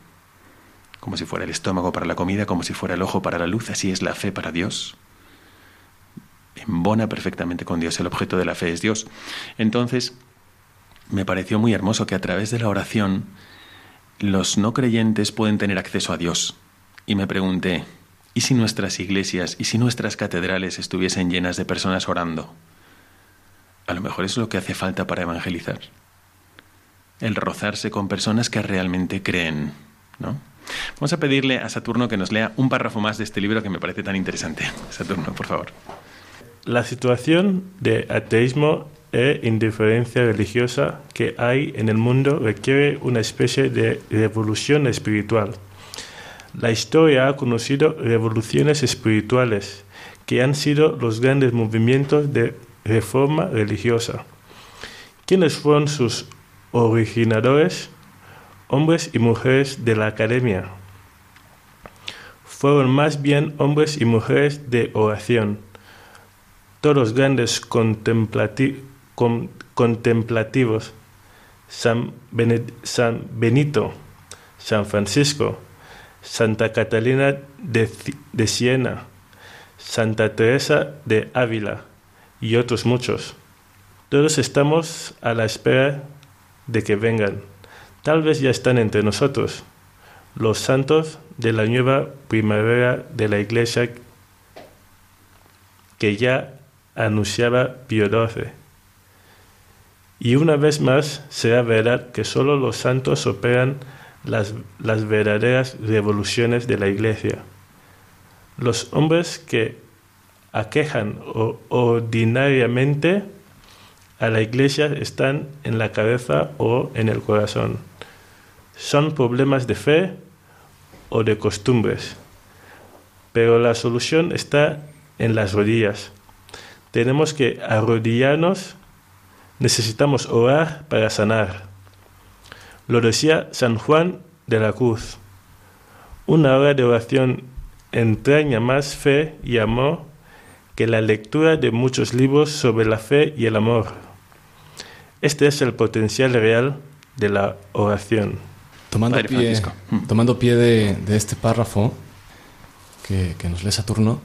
Como si fuera el estómago para la comida, como si fuera el ojo para la luz, así es la fe para Dios. Embona perfectamente con Dios, el objeto de la fe es Dios. Entonces, me pareció muy hermoso que a través de la oración los no creyentes pueden tener acceso a Dios. Y me pregunté, ¿y si nuestras iglesias y si nuestras catedrales estuviesen llenas de personas orando? A lo mejor es lo que hace falta para evangelizar. El rozarse con personas que realmente creen, ¿no? Vamos a pedirle a Saturno que nos lea un párrafo más de este libro que me parece tan interesante. Saturno, por favor. La situación de ateísmo e indiferencia religiosa que hay en el mundo requiere una especie de revolución espiritual. La historia ha conocido revoluciones espirituales que han sido los grandes movimientos de reforma religiosa. ¿Quiénes fueron sus originadores? Hombres y mujeres de la academia. Fueron más bien hombres y mujeres de oración. Todos los grandes contemplativos San, Benito, San Francisco, Santa Catalina de, Siena, Santa Teresa de Ávila y otros muchos. Todos estamos a la espera de que vengan. Tal vez ya están entre nosotros, los santos de la nueva primavera de la Iglesia que ya anunciaba XII. Y una vez más será verdad que solo los santos operan las, las verdaderas revoluciones de la Iglesia. Los hombres que aquejan ordinariamente a la Iglesia están en la cabeza o en el corazón. Son problemas de fe o de costumbres. Pero la solución está en las rodillas. Tenemos que arrodillarnos necesitamos orar para sanar. Lo decía San Juan de la Cruz. Una hora de oración entraña más fe y amor que la lectura de muchos libros sobre la fe y el amor. Este es el potencial real de la oración. Tomando pie, tomando pie de, este párrafo que, que nos lee Saturno,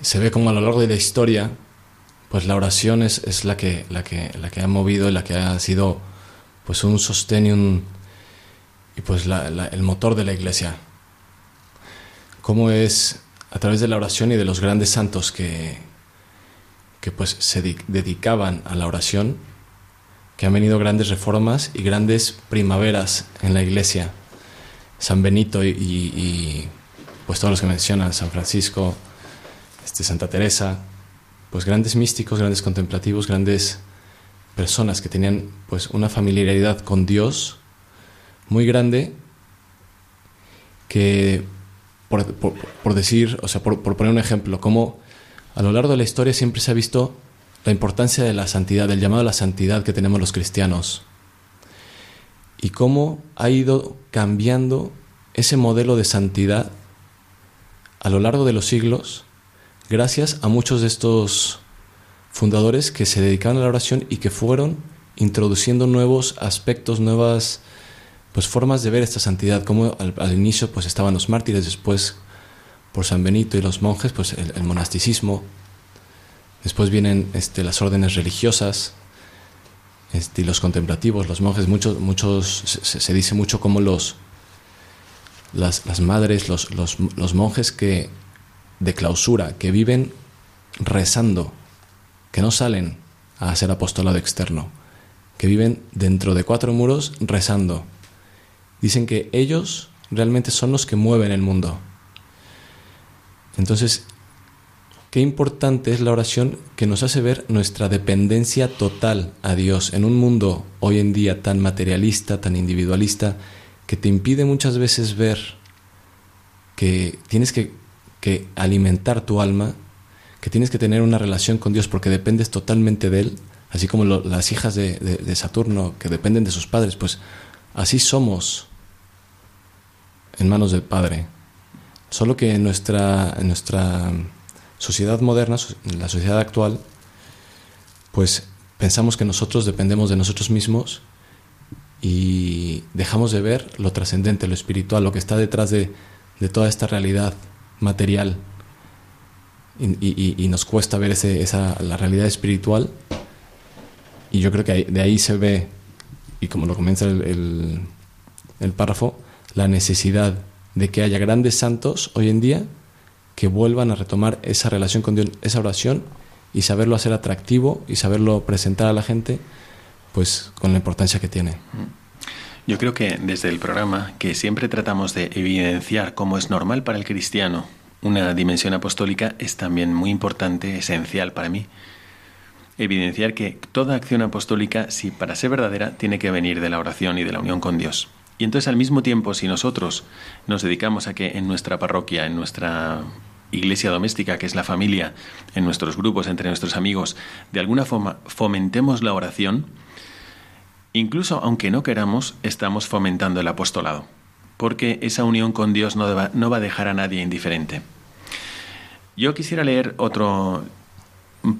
se ve como a lo largo de la historia pues la oración es, es, la, que, la, que, la que ha movido y la que ha sido pues un sostén y, pues el motor de la iglesia. Cómo es a través de la oración y de los grandes santos que, que pues se dedicaban a la oración, que han venido grandes reformas y grandes primaveras en la iglesia. San Benito y, y pues todos los que mencionan, San Francisco, este, Santa Teresa, pues grandes místicos, grandes contemplativos, grandes personas que tenían pues una familiaridad con Dios muy grande que por, decir, o sea, por, por poner un ejemplo, como a lo largo de la historia siempre se ha visto la importancia de la santidad, del llamado a la santidad que tenemos los cristianos. Y cómo ha ido cambiando ese modelo de santidad a lo largo de los siglos gracias a muchos de estos fundadores que se dedicaban a la oración y que fueron introduciendo nuevos aspectos, nuevas pues formas de ver esta santidad, como al, inicio pues estaban los mártires, después por San Benito y los monjes, pues el, monasticismo, después vienen este, las órdenes religiosas, este, y los contemplativos, los monjes, muchos, muchos se, se dice mucho como los las, las madres, los, los, los monjes que de clausura, que viven rezando, que no salen a hacer apostolado externo, que viven dentro de cuatro muros rezando. Dicen que ellos realmente son los que mueven el mundo. Entonces, qué importante es la oración que nos hace ver nuestra dependencia total a Dios en un mundo hoy en día tan materialista, tan individualista, que te impide muchas veces ver que tienes que, que alimentar tu alma, que tienes que tener una relación con Dios porque dependes totalmente de Él, así como las hijas de, Saturno que dependen de sus padres, pues así somos en manos del Padre. Solo que en nuestra, nuestra sociedad moderna, en la sociedad actual, pues pensamos que nosotros dependemos de nosotros mismos y dejamos de ver lo trascendente, lo espiritual, lo que está detrás de, de toda esta realidad material. Y, nos cuesta ver ese, esa, la realidad espiritual. Y yo creo que de ahí se ve, y como lo comienza el, el- el párrafo, la necesidad de que haya grandes santos hoy en día que vuelvan a retomar esa relación con Dios, esa oración y saberlo hacer atractivo y saberlo presentar a la gente, pues con la importancia que tiene. Yo creo que desde el programa que siempre tratamos de evidenciar cómo es normal para el cristiano una dimensión apostólica es también muy importante, esencial para mí. Evidenciar que toda acción apostólica, si para ser verdadera, tiene que venir de la oración y de la unión con Dios. Y entonces al mismo tiempo, si nosotros nos dedicamos a que en nuestra parroquia, en nuestra iglesia doméstica, que es la familia, en nuestros grupos, entre nuestros amigos, de alguna forma fomentemos la oración, Incluso aunque no queramos, estamos fomentando el apostolado, porque esa unión con Dios no va, a dejar a nadie indiferente. Yo quisiera leer otro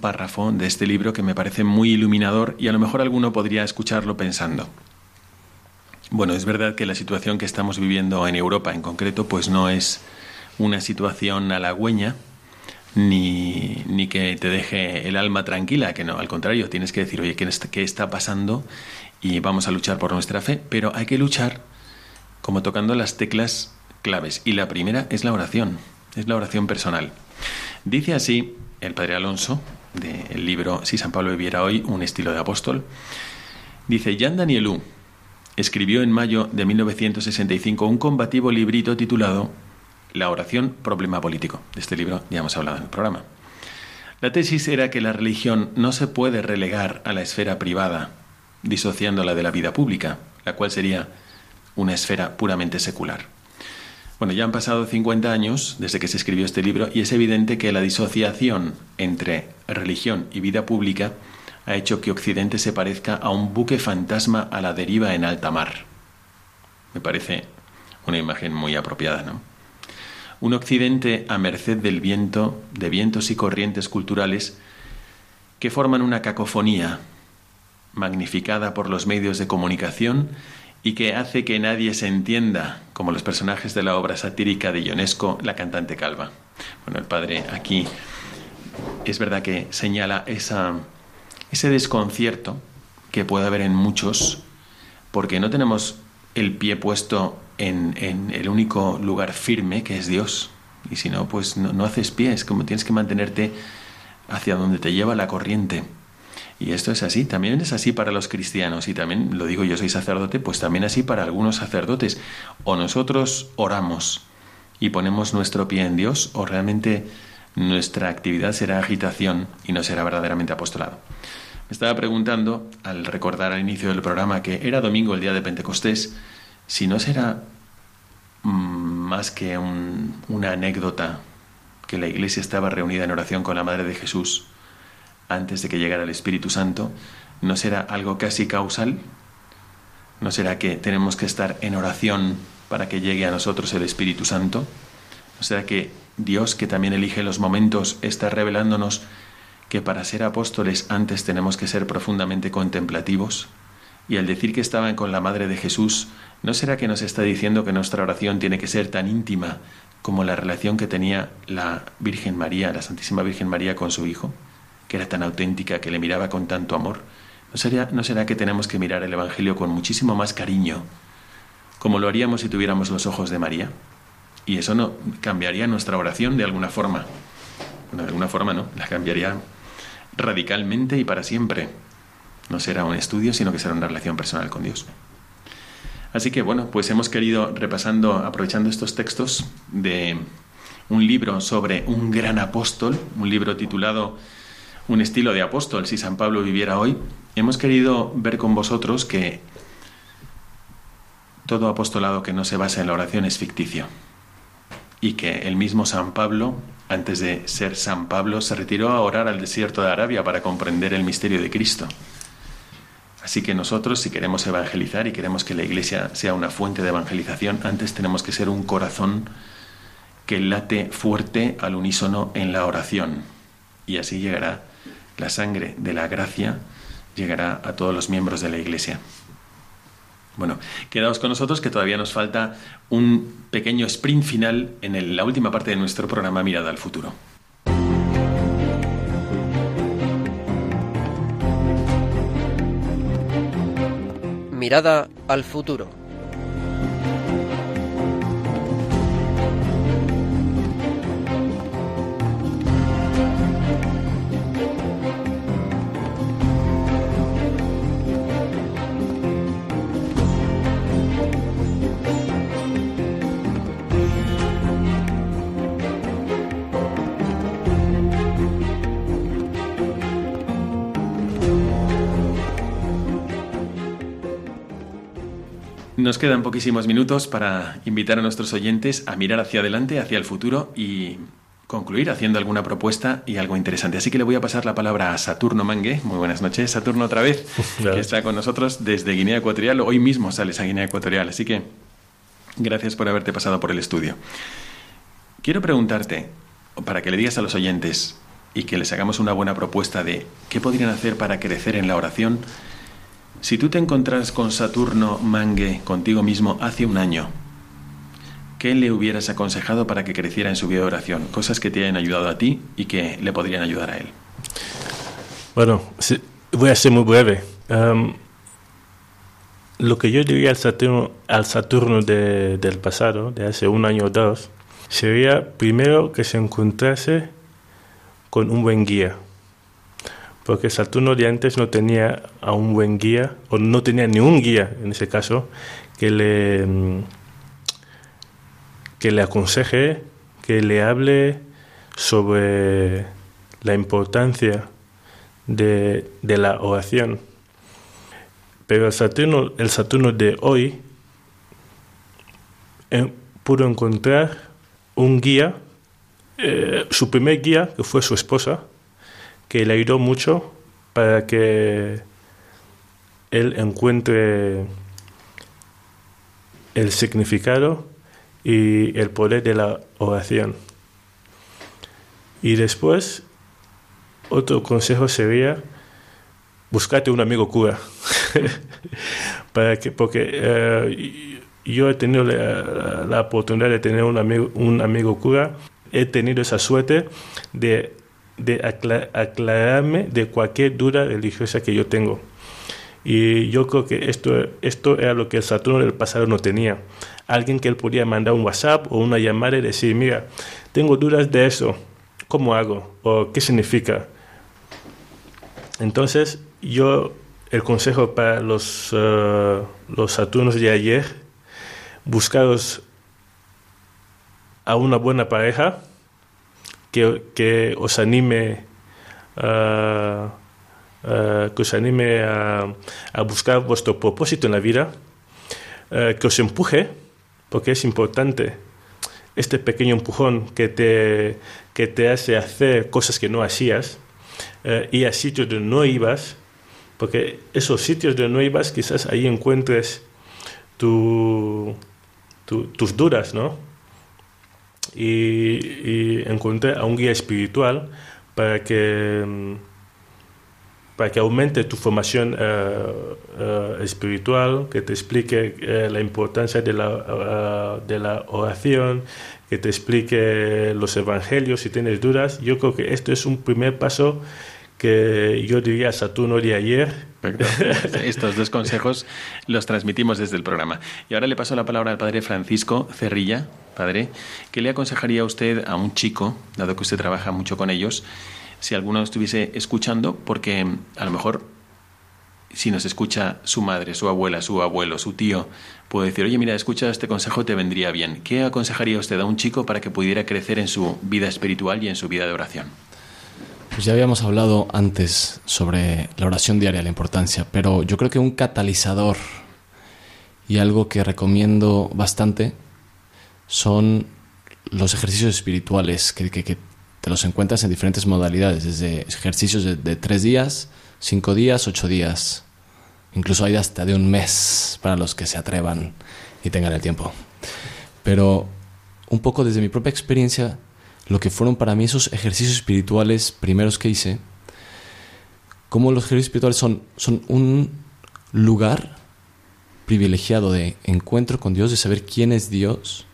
párrafo de este libro que me parece muy iluminador y a lo mejor alguno podría escucharlo pensando. Bueno, es verdad que la situación que estamos viviendo en Europa en concreto pues no es una situación halagüeña, ni, ni que te deje el alma tranquila, que no, al contrario, tienes que decir, oye, ¿qué, est- qué está pasando? Y vamos a luchar por nuestra fe, pero hay que luchar como tocando las teclas claves. Y la primera es la oración, es la oración personal. Dice así el padre Alonso, del libro Si San Pablo viviera hoy, un estilo de apóstol, dice, Jan Danielou escribió en mayo de 1965 un combativo librito titulado La oración, problema político. De este libro ya hemos hablado en el programa. La tesis era que la religión no se puede relegar a la esfera privada, disociándola de la vida pública, la cual sería una esfera puramente secular. Bueno, ya han pasado 50 años desde que se escribió este libro y es evidente que la disociación entre religión y vida pública ha hecho que Occidente se parezca a un buque fantasma a la deriva en alta mar. Me parece una imagen muy apropiada, ¿no? Un Occidente a merced del viento, de vientos y corrientes culturales que forman una cacofonía magnificada por los medios de comunicación y que hace que nadie se entienda, como los personajes de la obra satírica de Ionesco, La cantante calva. Bueno, el padre aquí es verdad que señala esa, ese desconcierto que puede haber en muchos, porque no tenemos el pie puesto en, en el único lugar firme que es Dios. Y si no, pues no, no haces pies, como tienes que mantenerte hacia donde te lleva la corriente. Y esto es así, también es así para los cristianos y también lo digo yo soy sacerdote, pues también así para algunos sacerdotes. O nosotros oramos y ponemos nuestro pie en Dios o realmente nuestra actividad será agitación y no será verdaderamente apostolado. Me estaba preguntando, al recordar al inicio del programa que era domingo el día de Pentecostés, si no será mm, más que una anécdota que la iglesia estaba reunida en oración con la Madre de Jesús antes de que llegara el Espíritu Santo, ¿no será algo casi causal? ¿No será que tenemos que estar en oración para que llegue a nosotros el Espíritu Santo? ¿No será que Dios, que también elige los momentos, está revelándonos que para ser apóstoles antes tenemos que ser profundamente contemplativos? Y al decir que estaban con la Madre de Jesús, ¿no será que nos está diciendo que nuestra oración tiene que ser tan íntima como la relación que tenía la Virgen María, la Santísima Virgen María con su Hijo, que era tan auténtica, que le miraba con tanto amor? ¿No será, ¿No será que tenemos que mirar el Evangelio con muchísimo más cariño, como lo haríamos si tuviéramos los ojos de María? Y eso no cambiaría nuestra oración de alguna forma. de alguna forma no, la cambiaría radicalmente y para siempre. No será un estudio, sino que será una relación personal con Dios. Así que bueno, pues hemos querido, repasando, aprovechando estos textos de un libro sobre un gran apóstol, un libro titulado Un estilo de apóstol, si San Pablo viviera hoy, hemos querido ver con vosotros que todo apostolado que no se basa en la oración es ficticio y que el mismo San Pablo, antes de ser San Pablo, se retiró a orar al desierto de Arabia para comprender el misterio de Cristo. Así que nosotros, si queremos evangelizar y queremos que la Iglesia sea una fuente de evangelización, antes tenemos que ser un corazón que late fuerte al unísono en la oración. Y así llegará la sangre de la gracia, llegará a todos los miembros de la Iglesia. Bueno, quedaos con nosotros que todavía nos falta un pequeño sprint final en la última parte de nuestro programa Mirada al Futuro. Mirada al futuro. Nos quedan poquísimos minutos para invitar a nuestros oyentes a mirar hacia adelante, hacia el futuro y concluir haciendo alguna propuesta y algo interesante. Así que le voy a pasar la palabra a Saturno Mangue. Muy buenas noches, Saturno otra vez, que está con nosotros desde Guinea Ecuatorial. Hoy mismo sales a Guinea Ecuatorial, así que gracias por haberte pasado por el estudio. Quiero preguntarte, para que le digas a los oyentes y que les hagamos una buena propuesta de qué podrían hacer para crecer en la oración, si tú te encontraras con Saturno Mangue contigo mismo hace un año, ¿qué le hubieras aconsejado para que creciera en su vida de oración? Cosas que te hayan ayudado a ti y que le podrían ayudar a él. Bueno, voy a ser muy breve. lo que yo diría al Saturno, al Saturno del pasado, de hace un año o dos, sería primero que se encontrase con un buen guía porque Saturno de antes no tenía a un buen guía, o no tenía ni un guía en ese caso, que le, mm, que le aconseje, que le hable sobre la importancia de, la oración. Pero el Saturno, el Saturno de hoy eh, pudo encontrar un guía, eh, su primer guía, que fue su esposa, que le ayudó mucho para que él encuentre el significado y el poder de la oración. Y después, otro consejo sería, buscarte un amigo cura. para que, porque eh, yo he tenido la, la, oportunidad de tener un amigo, un amigo cura, he tenido esa suerte de de aclararme de cualquier duda religiosa que yo tengo. Y yo creo que esto, esto era lo que el Saturno del pasado no tenía. Alguien que él podía mandar un WhatsApp o una llamada y decir, mira, tengo dudas de eso, ¿cómo hago? ¿O qué significa? Entonces, yo, el consejo para los, uh, los Saturnos de ayer, buscaros a una buena pareja, que, os anime a eh, que os anime a, a buscar vuestro propósito en la vida, eh, que os empuje, porque es importante este pequeño empujón que te, que te hace hacer cosas que no hacías eh, y a sitios donde no ibas, porque esos sitios donde no ibas quizás ahí encuentres tu- tus dudas, ¿no? Y, encontré a un guía espiritual para que, mm, para que aumente tu formación eh, eh, espiritual, que te explique eh, la importancia de la, de la oración, que te explique los evangelios si tienes dudas. Yo creo que esto es un primer paso que yo diría a Saturno de ayer. Perfecto. Estos dos consejos los transmitimos desde el programa. Y ahora le paso la palabra al padre Francisco Cerrilla. Padre, ¿qué le aconsejaría usted a un chico, dado que usted trabaja mucho con ellos, si alguno estuviese escuchando? Porque a lo mejor si nos escucha su madre, su abuela, su abuelo, su tío, puede decir, oye, mira, escucha este consejo, te vendría bien. ¿Qué aconsejaría usted a un chico para que pudiera crecer en su vida espiritual y en su vida de oración? Pues ya habíamos hablado antes sobre la oración diaria, la importancia, pero yo creo que un catalizador y algo que recomiendo bastante son los ejercicios espirituales, que, que- te los encuentras en diferentes modalidades, desde ejercicios de, de tres días, cinco días, ocho días, incluso hay hasta de un mes para los que se atrevan y tengan el tiempo. Pero un poco desde mi propia experiencia, lo que fueron para mí esos ejercicios espirituales primeros que hice, como los ejercicios espirituales son, son un lugar privilegiado de encuentro con Dios, de saber quién es Dios,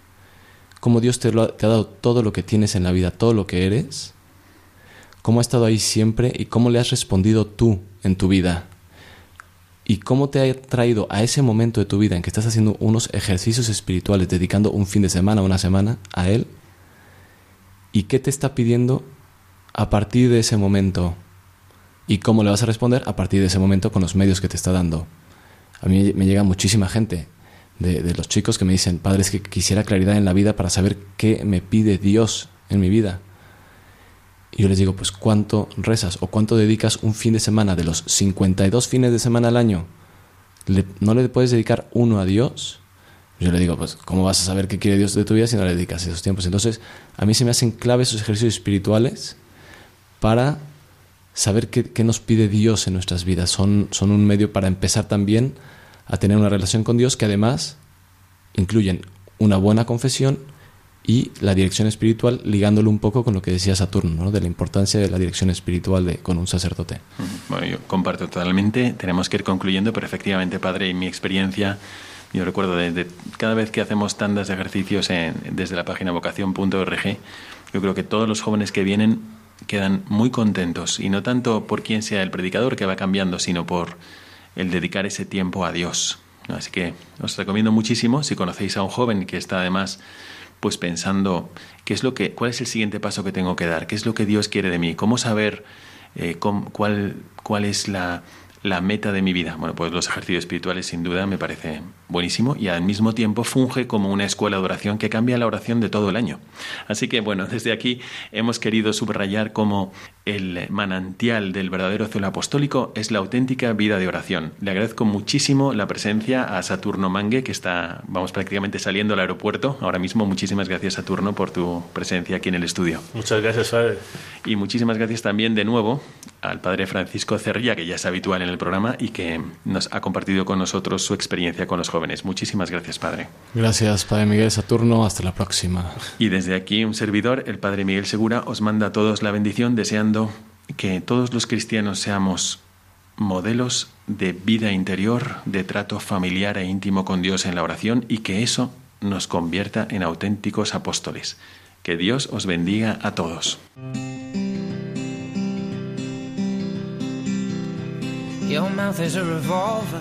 cómo Dios te, ha, te ha dado todo lo que tienes en la vida, todo lo que eres, cómo ha estado ahí siempre y cómo le has respondido tú en tu vida. Y cómo te ha traído a ese momento de tu vida en que estás haciendo unos ejercicios espirituales, dedicando un fin de semana, una semana a Él, y qué te está pidiendo a partir de ese momento y cómo le vas a responder a partir de ese momento con los medios que te está dando. A mí me llega muchísima gente de, los chicos que me dicen, padre, es que quisiera claridad en la vida para saber qué me pide Dios en mi vida. Y yo les digo, pues ¿cuánto rezas o cuánto dedicas un fin de semana de los 52 fines de semana al año? ¿Le- ¿No le puedes dedicar uno a Dios? Yo le digo, pues, ¿cómo vas a saber qué quiere Dios de tu vida si no le dedicas esos tiempos? Entonces, a mí se me hacen clave esos ejercicios espirituales para saber qué, qué nos pide Dios en nuestras vidas. Son, son un medio para empezar también a tener una relación con Dios que además incluyen una buena confesión y la dirección espiritual, ligándolo un poco con lo que decía Saturno, ¿no? de la importancia de la dirección espiritual de, con un sacerdote. Bueno, yo comparto totalmente. Tenemos que ir concluyendo, pero efectivamente, padre, en mi experiencia, yo recuerdo desde cada vez que hacemos tandas de ejercicios en- desde la página vocación.org, yo creo que todos los jóvenes que vienen quedan muy contentos y no tanto por quién sea el predicador que va cambiando, sino por el dedicar ese tiempo a Dios. Así que os recomiendo muchísimo si conocéis a un joven que está además pues pensando qué es lo que cuál es el siguiente paso que tengo que dar, qué es lo que Dios quiere de mí, cómo saber eh, cuál, cuál es la, la meta de mi vida. Bueno, pues los ejercicios espirituales sin duda me parece buenísimo y al mismo tiempo funge como una escuela de oración que cambia la oración de todo el año. Así que bueno, desde aquí hemos querido subrayar cómo el manantial del verdadero celo apostólico es la auténtica vida de oración. Le agradezco muchísimo la presencia a Saturno Mangue, que está, vamos, prácticamente saliendo al aeropuerto ahora mismo. Muchísimas gracias, Saturno, por tu presencia aquí en el estudio. Muchas gracias, padre. Y muchísimas gracias también de nuevo al padre Francisco Cerrilla, que ya es habitual en el programa y que nos ha compartido con nosotros su experiencia con los jóvenes. Muchísimas gracias, padre. Gracias, Padre Miguel Saturno. Hasta la próxima. Y desde aquí un servidor, el padre Miguel Segura, os manda a todos la bendición deseando que todos los cristianos seamos modelos de vida interior, de trato familiar e íntimo con Dios en la oración y que eso nos convierta en auténticos apóstoles. Que Dios os bendiga a todos. Your mouth is a revolver,